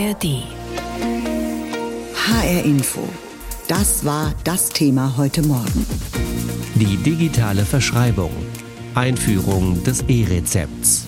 ARD. HR Info. Das war das Thema heute Morgen. Die digitale Verschreibung. Einführung des E-Rezepts.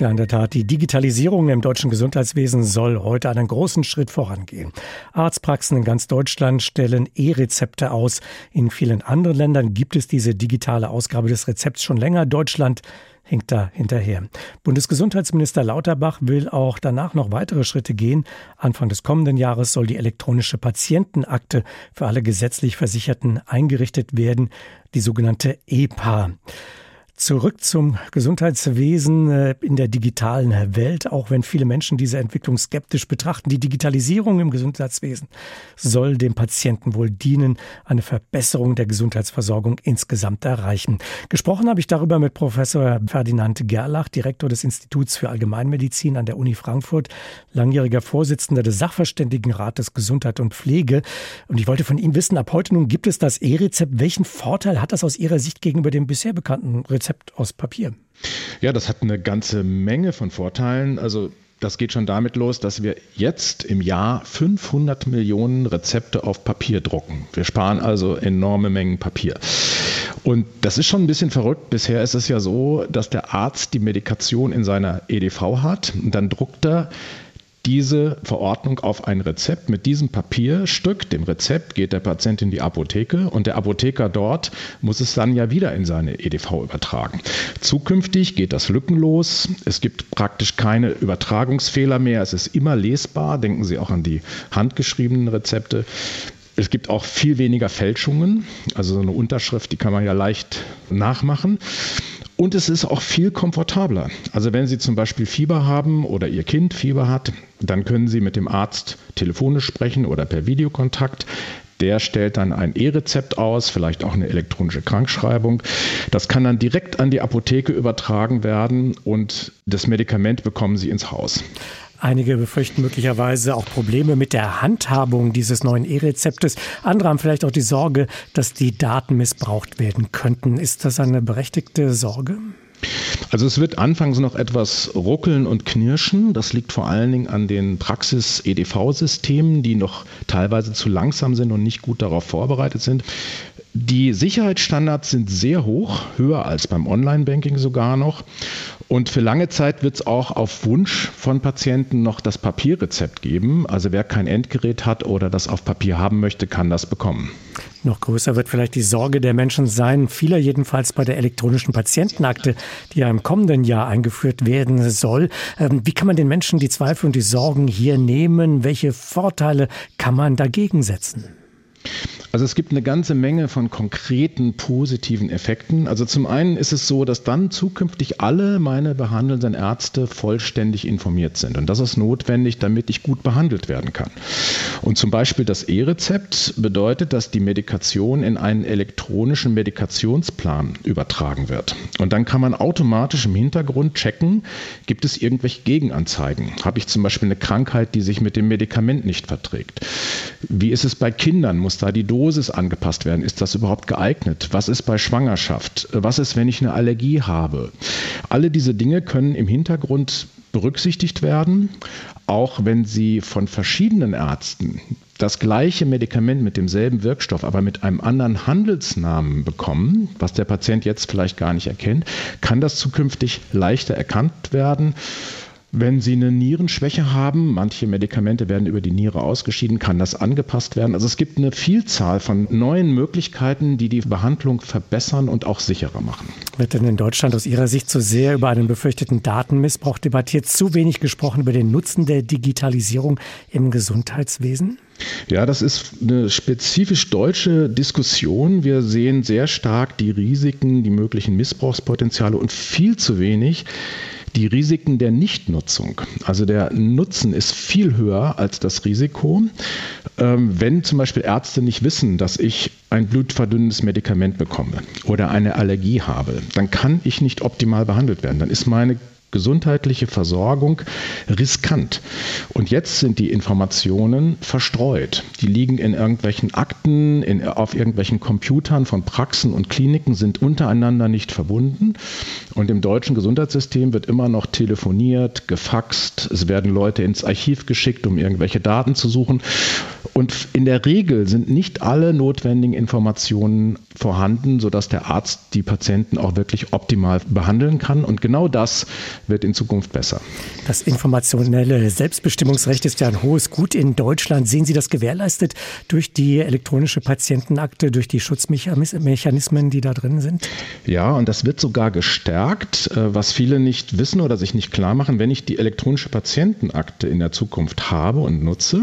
Ja, in der Tat, die Digitalisierung im deutschen Gesundheitswesen soll heute einen großen Schritt vorangehen. Arztpraxen in ganz Deutschland stellen E-Rezepte aus. In vielen anderen Ländern gibt es diese digitale Ausgabe des Rezepts schon länger. Deutschland hinkt da hinterher. Bundesgesundheitsminister Lauterbach will auch danach noch weitere Schritte gehen. Anfang des kommenden Jahres soll die elektronische Patientenakte für alle gesetzlich Versicherten eingerichtet werden, die sogenannte EPA. Zurück zum Gesundheitswesen äh, in der digitalen Welt, auch wenn viele Menschen diese Entwicklung skeptisch betrachten. Die Digitalisierung im Gesundheitswesen soll dem Patienten wohl dienen, eine Verbesserung der Gesundheitsversorgung insgesamt erreichen. Gesprochen habe ich darüber mit Professor Ferdinand Gerlach, Direktor des Instituts für Allgemeinmedizin an der Uni Frankfurt, langjähriger Vorsitzender des Sachverständigenrates Gesundheit und Pflege. Und ich wollte von Ihnen wissen, ab heute nun gibt es das E-Rezept. Welchen Vorteil hat das aus Ihrer Sicht gegenüber dem bisher bekannten Rezept? Rezept aus Papier. Ja, das hat eine ganze Menge von Vorteilen. Also das geht schon damit los, dass wir jetzt im Jahr 500 Millionen Rezepte auf Papier drucken. Wir sparen also enorme Mengen Papier. Und das ist schon ein bisschen verrückt. Bisher ist es ja so, dass der Arzt die Medikation in seiner EDV hat und dann druckt er diese Verordnung auf ein Rezept. Mit diesem Papierstück, dem Rezept, geht der Patient in die Apotheke und der Apotheker dort muss es dann ja wieder in seine EDV übertragen. Zukünftig geht das lückenlos. Es gibt praktisch keine Übertragungsfehler mehr. Es ist immer lesbar. Denken Sie auch an die handgeschriebenen Rezepte. Es gibt auch viel weniger Fälschungen. Also so eine Unterschrift, die kann man ja leicht nachmachen. Und es ist auch viel komfortabler. Also wenn Sie zum Beispiel Fieber haben oder Ihr Kind Fieber hat, dann können Sie mit dem Arzt telefonisch sprechen oder per Videokontakt. Der stellt dann ein E-Rezept aus, vielleicht auch eine elektronische Krankschreibung. Das kann dann direkt an die Apotheke übertragen werden und das Medikament bekommen Sie ins Haus. Einige befürchten möglicherweise auch Probleme mit der Handhabung dieses neuen E-Rezeptes. Andere haben vielleicht auch die Sorge, dass die Daten missbraucht werden könnten. Ist das eine berechtigte Sorge? Also es wird anfangs noch etwas ruckeln und knirschen. Das liegt vor allen Dingen an den Praxis-EDV-Systemen, die noch teilweise zu langsam sind und nicht gut darauf vorbereitet sind. Die Sicherheitsstandards sind sehr hoch, höher als beim Online-Banking sogar noch. Und für lange Zeit wird es auch auf Wunsch von Patienten noch das Papierrezept geben. Also wer kein Endgerät hat oder das auf Papier haben möchte, kann das bekommen. Noch größer wird vielleicht die Sorge der Menschen sein, vieler jedenfalls bei der elektronischen Patientenakte, die ja im kommenden Jahr eingeführt werden soll. Ähm, wie kann man den Menschen die Zweifel und die Sorgen hier nehmen? Welche Vorteile kann man dagegen setzen? Also es gibt eine ganze Menge von konkreten positiven Effekten. Also zum einen ist es so, dass dann zukünftig alle meine behandelnden Ärzte vollständig informiert sind. Und das ist notwendig, damit ich gut behandelt werden kann. Und zum Beispiel das E-Rezept bedeutet, dass die Medikation in einen elektronischen Medikationsplan übertragen wird. Und dann kann man automatisch im Hintergrund checken, gibt es irgendwelche Gegenanzeigen? Habe ich zum Beispiel eine Krankheit, die sich mit dem Medikament nicht verträgt? Wie ist es bei Kindern? Muss da die Dosis angepasst werden? Ist das überhaupt geeignet? Was ist bei Schwangerschaft? Was ist, wenn ich eine Allergie habe? Alle diese Dinge können im Hintergrund berücksichtigt werden, auch wenn sie von verschiedenen Ärzten das gleiche Medikament mit demselben Wirkstoff, aber mit einem anderen Handelsnamen bekommen, was der Patient jetzt vielleicht gar nicht erkennt, kann das zukünftig leichter erkannt werden wenn Sie eine Nierenschwäche haben, manche Medikamente werden über die Niere ausgeschieden, kann das angepasst werden. Also es gibt eine Vielzahl von neuen Möglichkeiten, die die Behandlung verbessern und auch sicherer machen. Wird denn in Deutschland aus Ihrer Sicht zu sehr über einen befürchteten Datenmissbrauch debattiert, zu wenig gesprochen über den Nutzen der Digitalisierung im Gesundheitswesen? Ja, das ist eine spezifisch deutsche Diskussion. Wir sehen sehr stark die Risiken, die möglichen Missbrauchspotenziale und viel zu wenig die Risiken der Nichtnutzung. Also der Nutzen ist viel höher als das Risiko. Ähm, wenn zum Beispiel Ärzte nicht wissen, dass ich ein blutverdünnendes Medikament bekomme oder eine Allergie habe, dann kann ich nicht optimal behandelt werden. Dann ist meine gesundheitliche Versorgung riskant. Und jetzt sind die Informationen verstreut. Die liegen in irgendwelchen Akten, in, auf irgendwelchen Computern von Praxen und Kliniken, sind untereinander nicht verbunden. Und im deutschen Gesundheitssystem wird immer noch telefoniert, gefaxt, es werden Leute ins Archiv geschickt, um irgendwelche Daten zu suchen. Und in der Regel sind nicht alle notwendigen Informationen vorhanden, sodass der Arzt die Patienten auch wirklich optimal behandeln kann. Und genau das wird in Zukunft besser. Das informationelle Selbstbestimmungsrecht ist ja ein hohes Gut in Deutschland. Sehen Sie das gewährleistet durch die elektronische Patientenakte, durch die Schutzmechanismen, die da drin sind? Ja, und das wird sogar gestärkt, äh, was viele nicht wissen oder sich nicht klar machen. Wenn ich die elektronische Patientenakte in der Zukunft habe und nutze,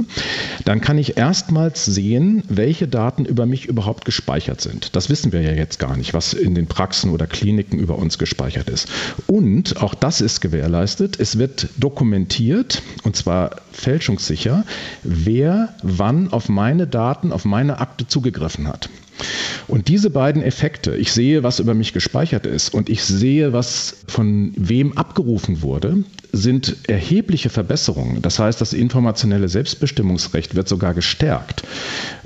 dann kann ich erstmals sehen, welche Daten über mich überhaupt gespeichert sind. Das wissen wir ja jetzt gar nicht, was in den Praxen oder Kliniken über uns gespeichert ist. Und auch das ist gewährleistet. Es wird dokumentiert, und zwar fälschungssicher, wer wann auf meine Daten, auf meine Akte zugegriffen hat. Und diese beiden Effekte, ich sehe, was über mich gespeichert ist und ich sehe, was von wem abgerufen wurde, sind erhebliche Verbesserungen. Das heißt, das informationelle Selbstbestimmungsrecht wird sogar gestärkt.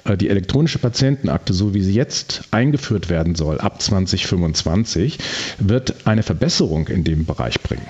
Äh, die elektronische Patientenakte, so wie sie jetzt eingeführt werden soll, ab 2025, wird eine Verbesserung in dem Bereich bringen.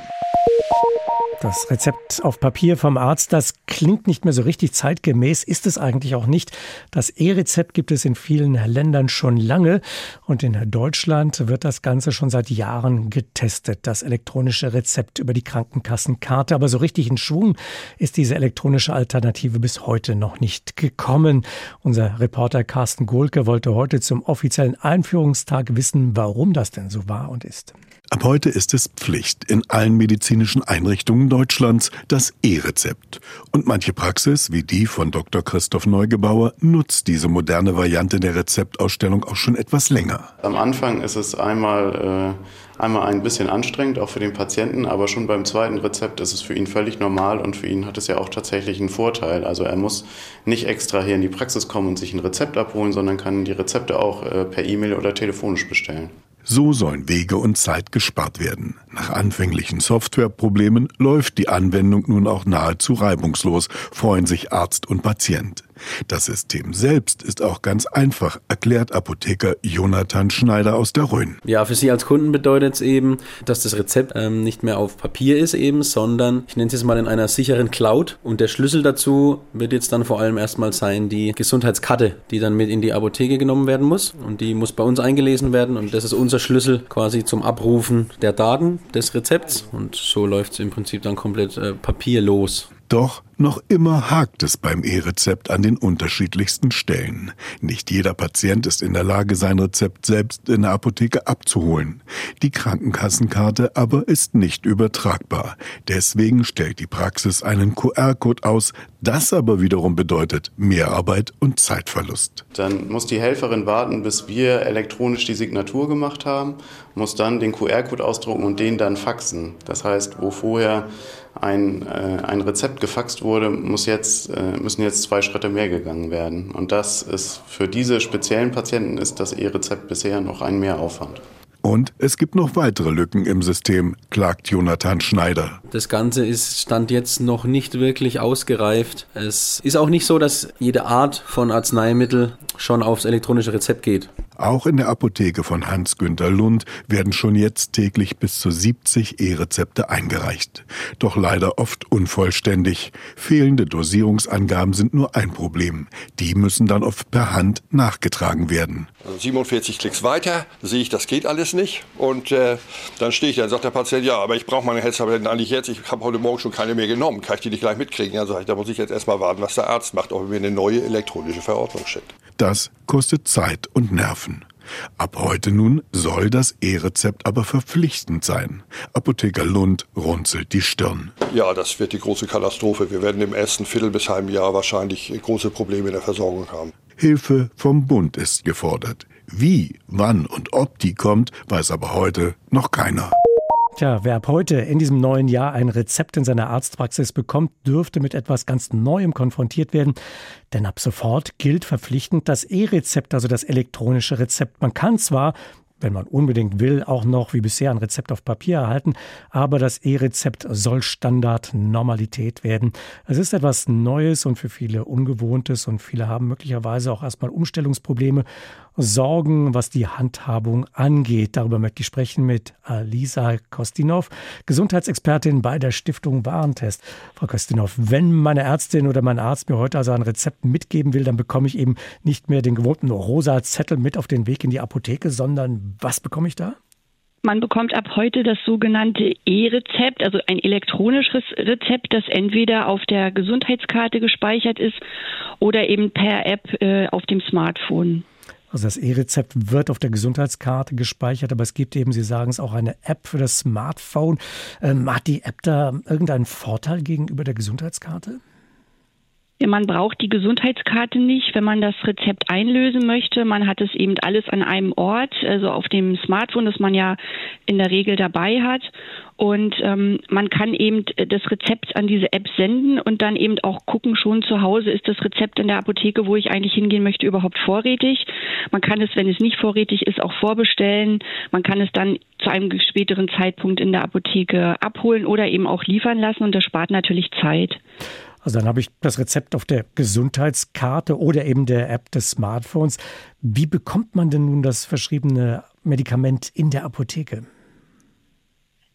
Das Rezept auf Papier vom Arzt, das klingt nicht mehr so richtig zeitgemäß, ist es eigentlich auch nicht. Das E-Rezept gibt es in vielen Ländern schon lange und in Deutschland wird das Ganze schon seit Jahren getestet. Das elektronische Rezept über die Krankenkassenkarte. Aber so richtig in Schwung ist diese elektronische Alternative bis heute noch nicht gekommen. Unser Reporter Carsten Gohlke wollte heute zum offiziellen Einführungstag wissen, warum das denn so war und ist. Ab heute ist es Pflicht in allen medizinischen Einrichtungen Deutschlands das E-Rezept. Und manche Praxis, wie die von Dr. Christoph Neugebauer, nutzt diese moderne Variante der Rezeptausstellung auch schon etwas länger. Am Anfang ist es einmal, äh, einmal ein bisschen anstrengend, auch für den Patienten, aber schon beim zweiten Rezept ist es für ihn völlig normal und für ihn hat es ja auch tatsächlich einen Vorteil. Also er muss nicht extra hier in die Praxis kommen und sich ein Rezept abholen, sondern kann die Rezepte auch äh, per E-Mail oder telefonisch bestellen. So sollen Wege und Zeit gespart werden. Nach anfänglichen Softwareproblemen läuft die Anwendung nun auch nahezu reibungslos, freuen sich Arzt und Patient. Das System selbst ist auch ganz einfach, erklärt Apotheker Jonathan Schneider aus der Rhön. Ja, für Sie als Kunden bedeutet es eben, dass das Rezept ähm, nicht mehr auf Papier ist eben, sondern ich nenne es jetzt mal in einer sicheren Cloud. Und der Schlüssel dazu wird jetzt dann vor allem erstmal sein die Gesundheitskarte, die dann mit in die Apotheke genommen werden muss. Und die muss bei uns eingelesen werden. Und das ist unser Schlüssel quasi zum Abrufen der Daten des Rezepts. Und so läuft es im Prinzip dann komplett äh, papierlos. Doch noch immer hakt es beim E-Rezept an den unterschiedlichsten Stellen. Nicht jeder Patient ist in der Lage, sein Rezept selbst in der Apotheke abzuholen. Die Krankenkassenkarte aber ist nicht übertragbar. Deswegen stellt die Praxis einen QR-Code aus. Das aber wiederum bedeutet Mehrarbeit und Zeitverlust. Dann muss die Helferin warten, bis wir elektronisch die Signatur gemacht haben, muss dann den QR-Code ausdrucken und den dann faxen. Das heißt, wo vorher ein, äh, ein Rezept gefaxt wurde, muss jetzt, äh, müssen jetzt zwei Schritte mehr gegangen werden. Und das ist für diese speziellen Patienten ist das E-Rezept bisher noch ein Mehraufwand. Und es gibt noch weitere Lücken im System, klagt Jonathan Schneider. Das Ganze ist Stand jetzt noch nicht wirklich ausgereift. Es ist auch nicht so, dass jede Art von Arzneimittel schon aufs elektronische Rezept geht. Auch in der Apotheke von Hans-Günter Lund werden schon jetzt täglich bis zu 70 E-Rezepte eingereicht. Doch leider oft unvollständig. Fehlende Dosierungsangaben sind nur ein Problem. Die müssen dann oft per Hand nachgetragen werden. 47 Klicks weiter, sehe ich, das geht alles nicht. Und äh, dann stehe ich da und sagt der Patient, ja, aber ich brauche meine Herztabletten eigentlich jetzt. Ich habe heute Morgen schon keine mehr genommen. Kann ich die nicht gleich mitkriegen? Ja, sage ich, da muss ich jetzt erstmal warten, was der Arzt macht, ob er mir eine neue elektronische Verordnung schickt. Das kostet Zeit und Nerven. Ab heute nun soll das E-Rezept aber verpflichtend sein. Apotheker Lund runzelt die Stirn. Ja, das wird die große Katastrophe. Wir werden im ersten Viertel bis halben Jahr wahrscheinlich große Probleme in der Versorgung haben. Hilfe vom Bund ist gefordert. Wie, wann und ob die kommt, weiß aber heute noch keiner. Tja, wer ab heute in diesem neuen Jahr ein Rezept in seiner Arztpraxis bekommt, dürfte mit etwas ganz Neuem konfrontiert werden. Denn ab sofort gilt verpflichtend das E-Rezept, also das elektronische Rezept. Man kann zwar wenn man unbedingt will, auch noch wie bisher ein Rezept auf Papier erhalten. Aber das E-Rezept soll Standard Normalität werden. Es ist etwas Neues und für viele Ungewohntes und viele haben möglicherweise auch erstmal Umstellungsprobleme. Sorgen, was die Handhabung angeht. Darüber möchte ich sprechen mit Alisa Kostinov, Gesundheitsexpertin bei der Stiftung Warentest. Frau Kostinov, wenn meine Ärztin oder mein Arzt mir heute also ein Rezept mitgeben will, dann bekomme ich eben nicht mehr den gewohnten rosa Zettel mit auf den Weg in die Apotheke, sondern was bekomme ich da? Man bekommt ab heute das sogenannte E-Rezept, also ein elektronisches Rezept, das entweder auf der Gesundheitskarte gespeichert ist oder eben per App äh, auf dem Smartphone. Also das E-Rezept wird auf der Gesundheitskarte gespeichert, aber es gibt eben, Sie sagen es, auch eine App für das Smartphone. Ähm, hat die App da irgendeinen Vorteil gegenüber der Gesundheitskarte? Man braucht die Gesundheitskarte nicht, wenn man das Rezept einlösen möchte. Man hat es eben alles an einem Ort, also auf dem Smartphone, das man ja in der Regel dabei hat. Und ähm, man kann eben das Rezept an diese App senden und dann eben auch gucken, schon zu Hause ist das Rezept in der Apotheke, wo ich eigentlich hingehen möchte, überhaupt vorrätig. Man kann es, wenn es nicht vorrätig ist, auch vorbestellen. Man kann es dann zu einem späteren Zeitpunkt in der Apotheke abholen oder eben auch liefern lassen und das spart natürlich Zeit. Also dann habe ich das Rezept auf der Gesundheitskarte oder eben der App des Smartphones. Wie bekommt man denn nun das verschriebene Medikament in der Apotheke?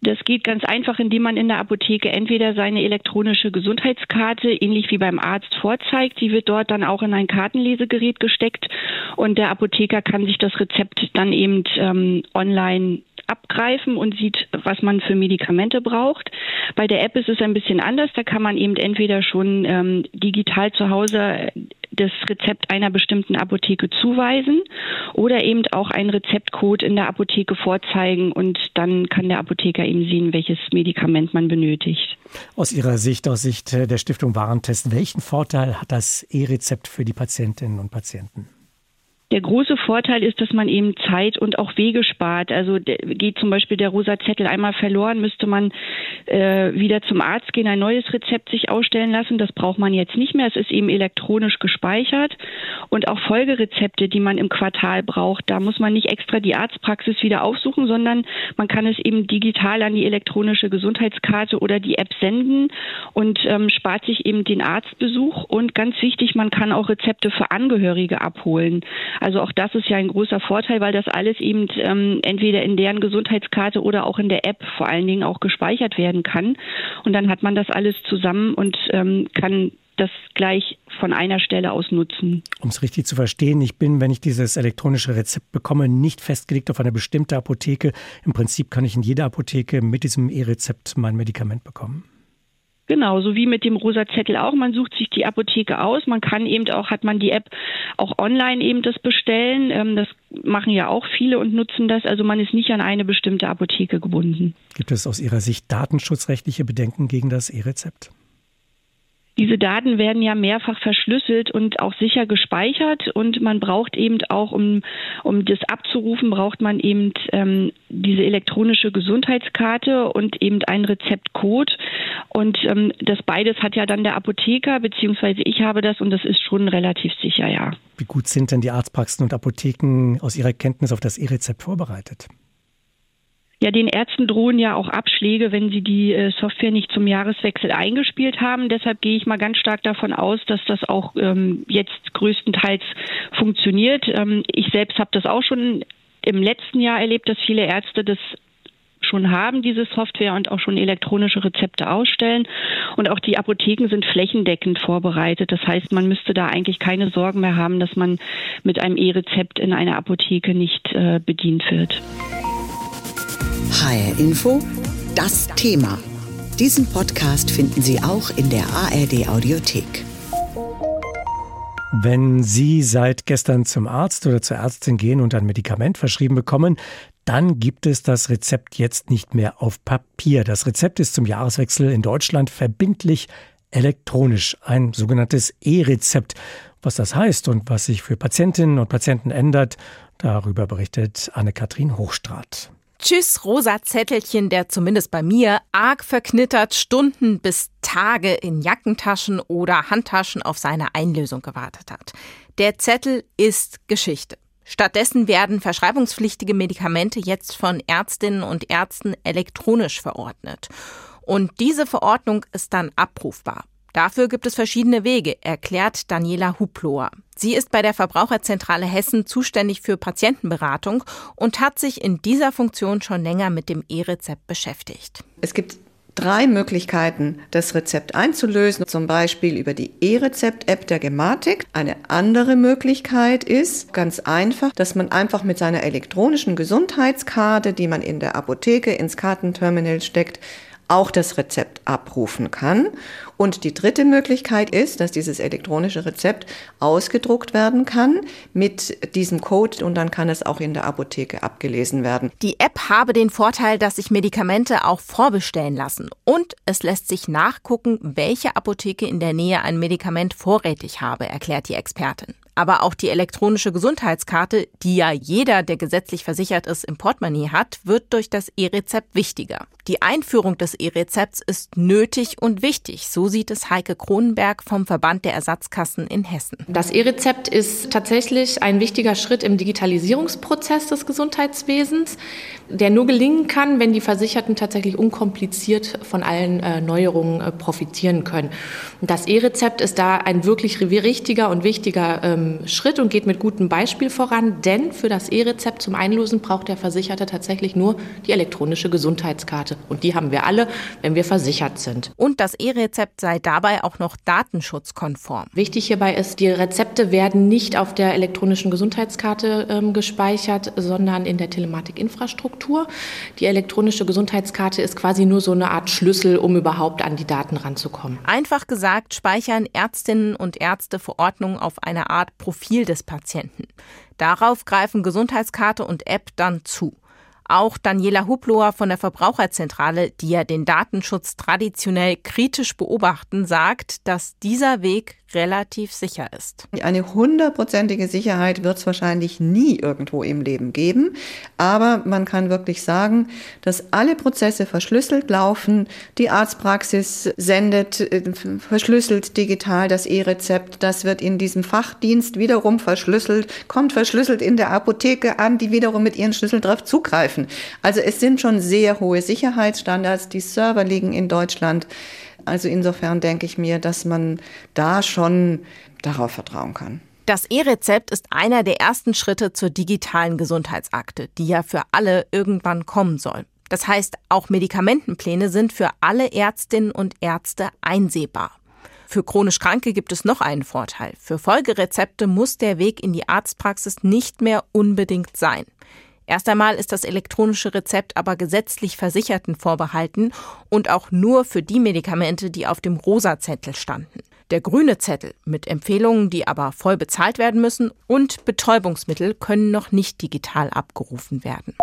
Das geht ganz einfach, indem man in der Apotheke entweder seine elektronische Gesundheitskarte ähnlich wie beim Arzt vorzeigt. Sie wird dort dann auch in ein Kartenlesegerät gesteckt und der Apotheker kann sich das Rezept dann eben ähm, online abgreifen und sieht, was man für Medikamente braucht. Bei der App ist es ein bisschen anders. Da kann man eben entweder schon ähm, digital zu Hause das Rezept einer bestimmten Apotheke zuweisen oder eben auch einen Rezeptcode in der Apotheke vorzeigen und dann kann der Apotheker eben sehen, welches Medikament man benötigt. Aus Ihrer Sicht, aus Sicht der Stiftung Warentest, welchen Vorteil hat das E-Rezept für die Patientinnen und Patienten? Der große Vorteil ist, dass man eben Zeit und auch Wege spart. Also geht zum Beispiel der rosa Zettel einmal verloren, müsste man äh, wieder zum Arzt gehen, ein neues Rezept sich ausstellen lassen. Das braucht man jetzt nicht mehr. Es ist eben elektronisch gespeichert. Und auch Folgerezepte, die man im Quartal braucht, da muss man nicht extra die Arztpraxis wieder aufsuchen, sondern man kann es eben digital an die elektronische Gesundheitskarte oder die App senden und ähm, spart sich eben den Arztbesuch. Und ganz wichtig, man kann auch Rezepte für Angehörige abholen. Also auch das ist ja ein großer Vorteil, weil das alles eben ähm, entweder in deren Gesundheitskarte oder auch in der App vor allen Dingen auch gespeichert werden kann. Und dann hat man das alles zusammen und ähm, kann das gleich von einer Stelle aus nutzen. Um es richtig zu verstehen, ich bin, wenn ich dieses elektronische Rezept bekomme, nicht festgelegt auf eine bestimmte Apotheke. Im Prinzip kann ich in jeder Apotheke mit diesem E-Rezept mein Medikament bekommen. Genau, so wie mit dem rosa Zettel auch. Man sucht sich die Apotheke aus. Man kann eben auch, hat man die App auch online eben das bestellen. Ähm, das machen ja auch viele und nutzen das. Also man ist nicht an eine bestimmte Apotheke gebunden. Gibt es aus Ihrer Sicht datenschutzrechtliche Bedenken gegen das E-Rezept? Diese Daten werden ja mehrfach verschlüsselt und auch sicher gespeichert und man braucht eben auch, um, um das abzurufen, braucht man eben ähm, diese elektronische Gesundheitskarte und eben einen Rezeptcode. Und ähm, das beides hat ja dann der Apotheker, beziehungsweise ich habe das und das ist schon relativ sicher, ja. Wie gut sind denn die Arztpraxen und Apotheken aus Ihrer Kenntnis auf das E-Rezept vorbereitet? Ja, den Ärzten drohen ja auch Abschläge, wenn sie die äh, Software nicht zum Jahreswechsel eingespielt haben. Deshalb gehe ich mal ganz stark davon aus, dass das auch ähm, jetzt größtenteils funktioniert. Ähm, ich selbst habe das auch schon im letzten Jahr erlebt, dass viele Ärzte das schon haben, diese Software und auch schon elektronische Rezepte ausstellen. Und auch die Apotheken sind flächendeckend vorbereitet. Das heißt, man müsste da eigentlich keine Sorgen mehr haben, dass man mit einem E-Rezept in einer Apotheke nicht äh, bedient wird. HR Info, das Thema. Diesen Podcast finden Sie auch in der ARD Audiothek. Wenn Sie seit gestern zum Arzt oder zur Ärztin gehen und ein Medikament verschrieben bekommen, dann gibt es das Rezept jetzt nicht mehr auf Papier. Das Rezept ist zum Jahreswechsel in Deutschland verbindlich elektronisch, ein sogenanntes E-Rezept. Was das heißt und was sich für Patientinnen und Patienten ändert, darüber berichtet Anne-Kathrin Hochstrat. Tschüss, rosa Zettelchen, der zumindest bei mir arg verknittert Stunden bis Tage in Jackentaschen oder Handtaschen auf seine Einlösung gewartet hat. Der Zettel ist Geschichte. Stattdessen werden verschreibungspflichtige Medikamente jetzt von Ärztinnen und Ärzten elektronisch verordnet. Und diese Verordnung ist dann abrufbar. Dafür gibt es verschiedene Wege, erklärt Daniela Huploer. Sie ist bei der Verbraucherzentrale Hessen zuständig für Patientenberatung und hat sich in dieser Funktion schon länger mit dem E-Rezept beschäftigt. Es gibt drei Möglichkeiten, das Rezept einzulösen, zum Beispiel über die E-Rezept-App der Gematik. Eine andere Möglichkeit ist ganz einfach, dass man einfach mit seiner elektronischen Gesundheitskarte, die man in der Apotheke ins Kartenterminal steckt, auch das Rezept abrufen kann. Und die dritte Möglichkeit ist, dass dieses elektronische Rezept ausgedruckt werden kann mit diesem Code und dann kann es auch in der Apotheke abgelesen werden. Die App habe den Vorteil, dass sich Medikamente auch vorbestellen lassen und es lässt sich nachgucken, welche Apotheke in der Nähe ein Medikament vorrätig habe, erklärt die Expertin. Aber auch die elektronische Gesundheitskarte, die ja jeder, der gesetzlich versichert ist, im Portemonnaie hat, wird durch das E-Rezept wichtiger. Die Einführung des E-Rezepts ist nötig und wichtig, so sieht es Heike Kronenberg vom Verband der Ersatzkassen in Hessen. Das E-Rezept ist tatsächlich ein wichtiger Schritt im Digitalisierungsprozess des Gesundheitswesens, der nur gelingen kann, wenn die Versicherten tatsächlich unkompliziert von allen äh, Neuerungen äh, profitieren können. Das E-Rezept ist da ein wirklich richtiger und wichtiger ähm, Schritt und geht mit gutem Beispiel voran, denn für das E-Rezept zum Einlösen braucht der Versicherte tatsächlich nur die elektronische Gesundheitskarte. Und die haben wir alle, wenn wir versichert sind. Und das E-Rezept sei dabei auch noch datenschutzkonform. Wichtig hierbei ist, die Rezepte werden nicht auf der elektronischen Gesundheitskarte ähm, gespeichert, sondern in der Telematikinfrastruktur. Die elektronische Gesundheitskarte ist quasi nur so eine Art Schlüssel, um überhaupt an die Daten ranzukommen. Einfach gesagt, speichern Ärztinnen und Ärzte Verordnungen auf eine Art Profil des Patienten. Darauf greifen Gesundheitskarte und App dann zu. Auch Daniela Hubloer von der Verbraucherzentrale, die ja den Datenschutz traditionell kritisch beobachten, sagt, dass dieser Weg relativ sicher ist. Eine hundertprozentige Sicherheit wird es wahrscheinlich nie irgendwo im Leben geben, aber man kann wirklich sagen, dass alle Prozesse verschlüsselt laufen. Die Arztpraxis sendet äh, verschlüsselt digital das E-Rezept, das wird in diesem Fachdienst wiederum verschlüsselt, kommt verschlüsselt in der Apotheke an, die wiederum mit ihren Schlüsseln darauf zugreifen. Also es sind schon sehr hohe Sicherheitsstandards, die Server liegen in Deutschland. Also insofern denke ich mir, dass man da schon darauf vertrauen kann. Das E-Rezept ist einer der ersten Schritte zur digitalen Gesundheitsakte, die ja für alle irgendwann kommen soll. Das heißt, auch Medikamentenpläne sind für alle Ärztinnen und Ärzte einsehbar. Für chronisch Kranke gibt es noch einen Vorteil. Für Folgerezepte muss der Weg in die Arztpraxis nicht mehr unbedingt sein. Erst einmal ist das elektronische Rezept aber gesetzlich Versicherten vorbehalten und auch nur für die Medikamente, die auf dem Rosa-Zettel standen. Der grüne Zettel mit Empfehlungen, die aber voll bezahlt werden müssen und Betäubungsmittel können noch nicht digital abgerufen werden.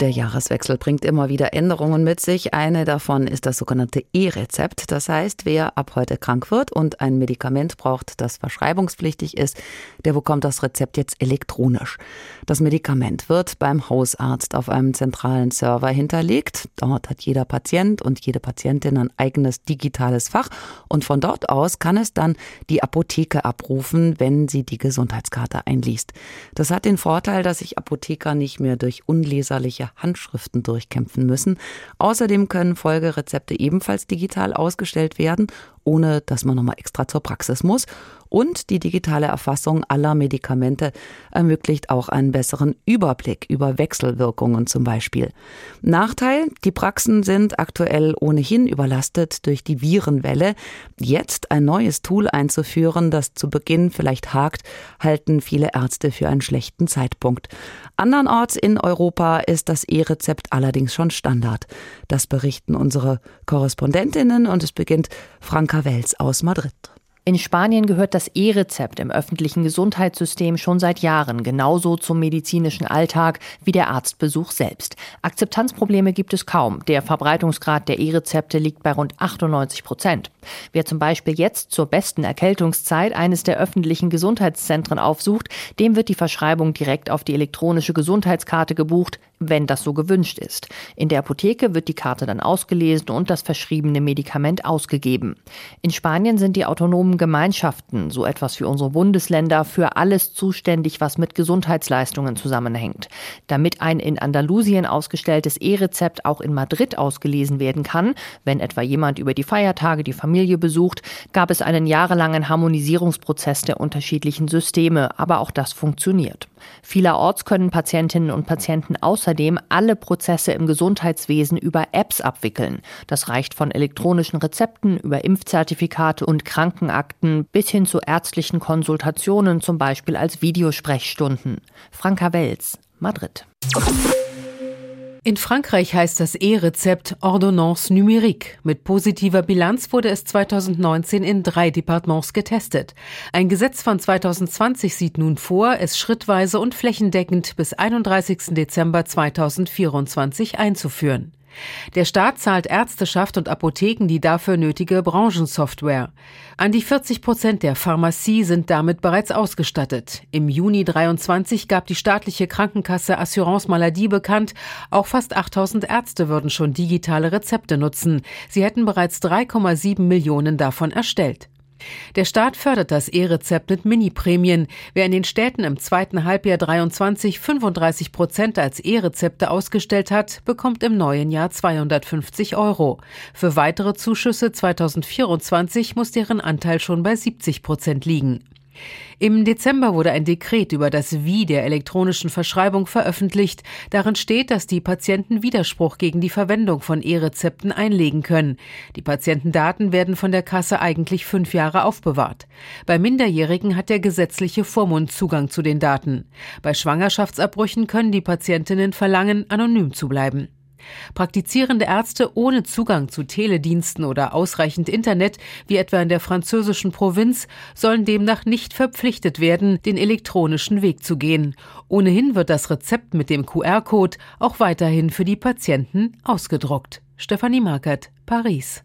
Der Jahreswechsel bringt immer wieder Änderungen mit sich. Eine davon ist das sogenannte E-Rezept. Das heißt, wer ab heute krank wird und ein Medikament braucht, das verschreibungspflichtig ist, der bekommt das Rezept jetzt elektronisch. Das Medikament wird beim Hausarzt auf einem zentralen Server hinterlegt. Dort hat jeder Patient und jede Patientin ein eigenes digitales Fach und von dort aus kann es dann die Apotheke abrufen, wenn sie die Gesundheitskarte einliest. Das hat den Vorteil, dass sich Apotheker nicht mehr durch unleserliche irgendwelche Handschriften durchkämpfen müssen. Außerdem können Folgerezepte ebenfalls digital ausgestellt werden, ohne dass man nochmal extra zur Praxis muss und die digitale Erfassung aller Medikamente ermöglicht auch einen besseren Überblick über Wechselwirkungen zum Beispiel. Nachteil, die Praxen sind aktuell ohnehin überlastet durch die Virenwelle. Jetzt ein neues Tool einzuführen, das zu Beginn vielleicht hakt, halten viele Ärzte für einen schlechten Zeitpunkt. Andernorts in Europa ist das E-Rezept allerdings schon Standard. Das berichten unsere Korrespondentinnen und es beginnt Franka Wels aus Madrid. In Spanien gehört das E-Rezept im öffentlichen Gesundheitssystem schon seit Jahren genauso zum medizinischen Alltag wie der Arztbesuch selbst. Akzeptanzprobleme gibt es kaum. Der Verbreitungsgrad der E-Rezepte liegt bei rund 98 Prozent. Wer zum Beispiel jetzt zur besten Erkältungszeit eines der öffentlichen Gesundheitszentren aufsucht, dem wird die Verschreibung direkt auf die elektronische Gesundheitskarte gebucht, wenn das so gewünscht ist. In der Apotheke wird die Karte dann ausgelesen und das verschriebene Medikament ausgegeben. In Spanien sind die autonomen haben Gemeinschaften, so etwas wie unsere Bundesländer, für alles zuständig, was mit Gesundheitsleistungen zusammenhängt. Damit ein in Andalusien ausgestelltes E-Rezept auch in Madrid ausgelesen werden kann, wenn etwa jemand über die Feiertage die Familie besucht, gab es einen jahrelangen Harmonisierungsprozess der unterschiedlichen Systeme, aber auch das funktioniert. Vielerorts können Patientinnen und Patienten außerdem alle Prozesse im Gesundheitswesen über Apps abwickeln. Das reicht von elektronischen Rezepten über Impfzertifikate und Krankenakten bis hin zu ärztlichen Konsultationen, zum Beispiel als Videosprechstunden. Franka Wels, Madrid. In Frankreich heißt das E-Rezept Ordonnance numérique. Mit positiver Bilanz wurde es 2019 in drei Departements getestet. Ein Gesetz von 2020 sieht nun vor, es schrittweise und flächendeckend bis 31. Dezember 2024 einzuführen. Der Staat zahlt Ärzteschaft und Apotheken die dafür nötige Branchensoftware. An die 40 Prozent der Pharmazie sind damit bereits ausgestattet. Im Juni 23 gab die staatliche Krankenkasse Assurance Maladie bekannt, auch fast 8000 Ärzte würden schon digitale Rezepte nutzen. Sie hätten bereits 3,7 Millionen davon erstellt. Der Staat fördert das E-Rezept mit Mini-Prämien. Wer in den Städten im zweiten Halbjahr 23 35 Prozent als E-Rezepte ausgestellt hat, bekommt im neuen Jahr 250 Euro. Für weitere Zuschüsse 2024 muss deren Anteil schon bei 70 Prozent liegen. Im Dezember wurde ein Dekret über das Wie der elektronischen Verschreibung veröffentlicht. Darin steht, dass die Patienten Widerspruch gegen die Verwendung von E-Rezepten einlegen können. Die Patientendaten werden von der Kasse eigentlich fünf Jahre aufbewahrt. Bei Minderjährigen hat der gesetzliche Vormund Zugang zu den Daten. Bei Schwangerschaftsabbrüchen können die Patientinnen verlangen, anonym zu bleiben. Praktizierende Ärzte ohne Zugang zu Telediensten oder ausreichend Internet, wie etwa in der französischen Provinz, sollen demnach nicht verpflichtet werden, den elektronischen Weg zu gehen. Ohnehin wird das Rezept mit dem QR-Code auch weiterhin für die Patienten ausgedruckt. Stefanie Markert, Paris.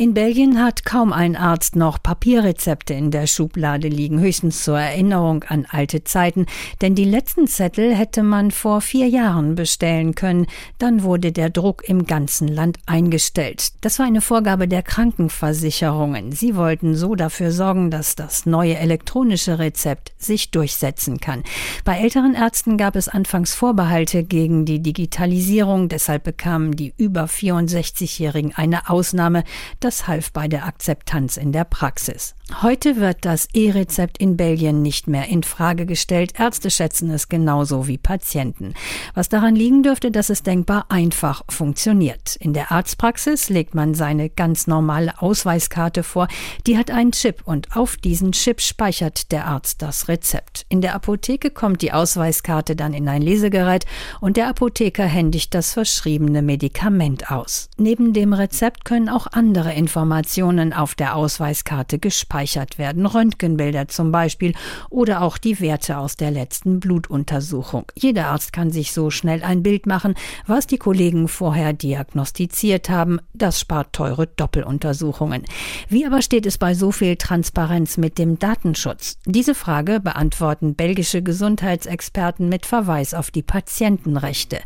In Belgien hat kaum ein Arzt noch Papierrezepte in der Schublade liegen, höchstens zur Erinnerung an alte Zeiten, denn die letzten Zettel hätte man vor vier Jahren bestellen können, dann wurde der Druck im ganzen Land eingestellt. Das war eine Vorgabe der Krankenversicherungen. Sie wollten so dafür sorgen, dass das neue elektronische Rezept sich durchsetzen kann. Bei älteren Ärzten gab es anfangs Vorbehalte gegen die Digitalisierung, deshalb bekamen die über 64-Jährigen eine Ausnahme. Das half bei der Akzeptanz in der Praxis. Heute wird das E-Rezept in Belgien nicht mehr in Frage gestellt. Ärzte schätzen es genauso wie Patienten. Was daran liegen dürfte, dass es denkbar einfach funktioniert. In der Arztpraxis legt man seine ganz normale Ausweiskarte vor. Die hat einen Chip und auf diesen Chip speichert der Arzt das Rezept. In der Apotheke kommt die Ausweiskarte dann in ein Lesegerät und der Apotheker händigt das verschriebene Medikament aus. Neben dem Rezept können auch andere Informationen auf der Ausweiskarte gespeichert werden, Röntgenbilder zum Beispiel oder auch die Werte aus der letzten Blutuntersuchung. Jeder Arzt kann sich so schnell ein Bild machen, was die Kollegen vorher diagnostiziert haben. Das spart teure Doppeluntersuchungen. Wie aber steht es bei so viel Transparenz mit dem Datenschutz? Diese Frage beantworten belgische Gesundheitsexperten mit Verweis auf die Patientenrechte.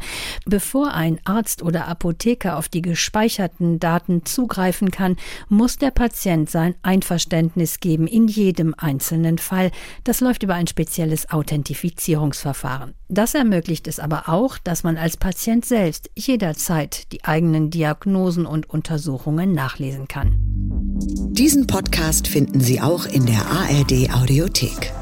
Bevor ein Arzt oder Apotheker auf die gespeicherten Daten zugreifen kann, kann, muss der Patient sein Einverständnis geben in jedem einzelnen Fall. Das läuft über ein spezielles Authentifizierungsverfahren. Das ermöglicht es aber auch, dass man als Patient selbst jederzeit die eigenen Diagnosen und Untersuchungen nachlesen kann. Diesen Podcast finden Sie auch in der ARD Audiothek.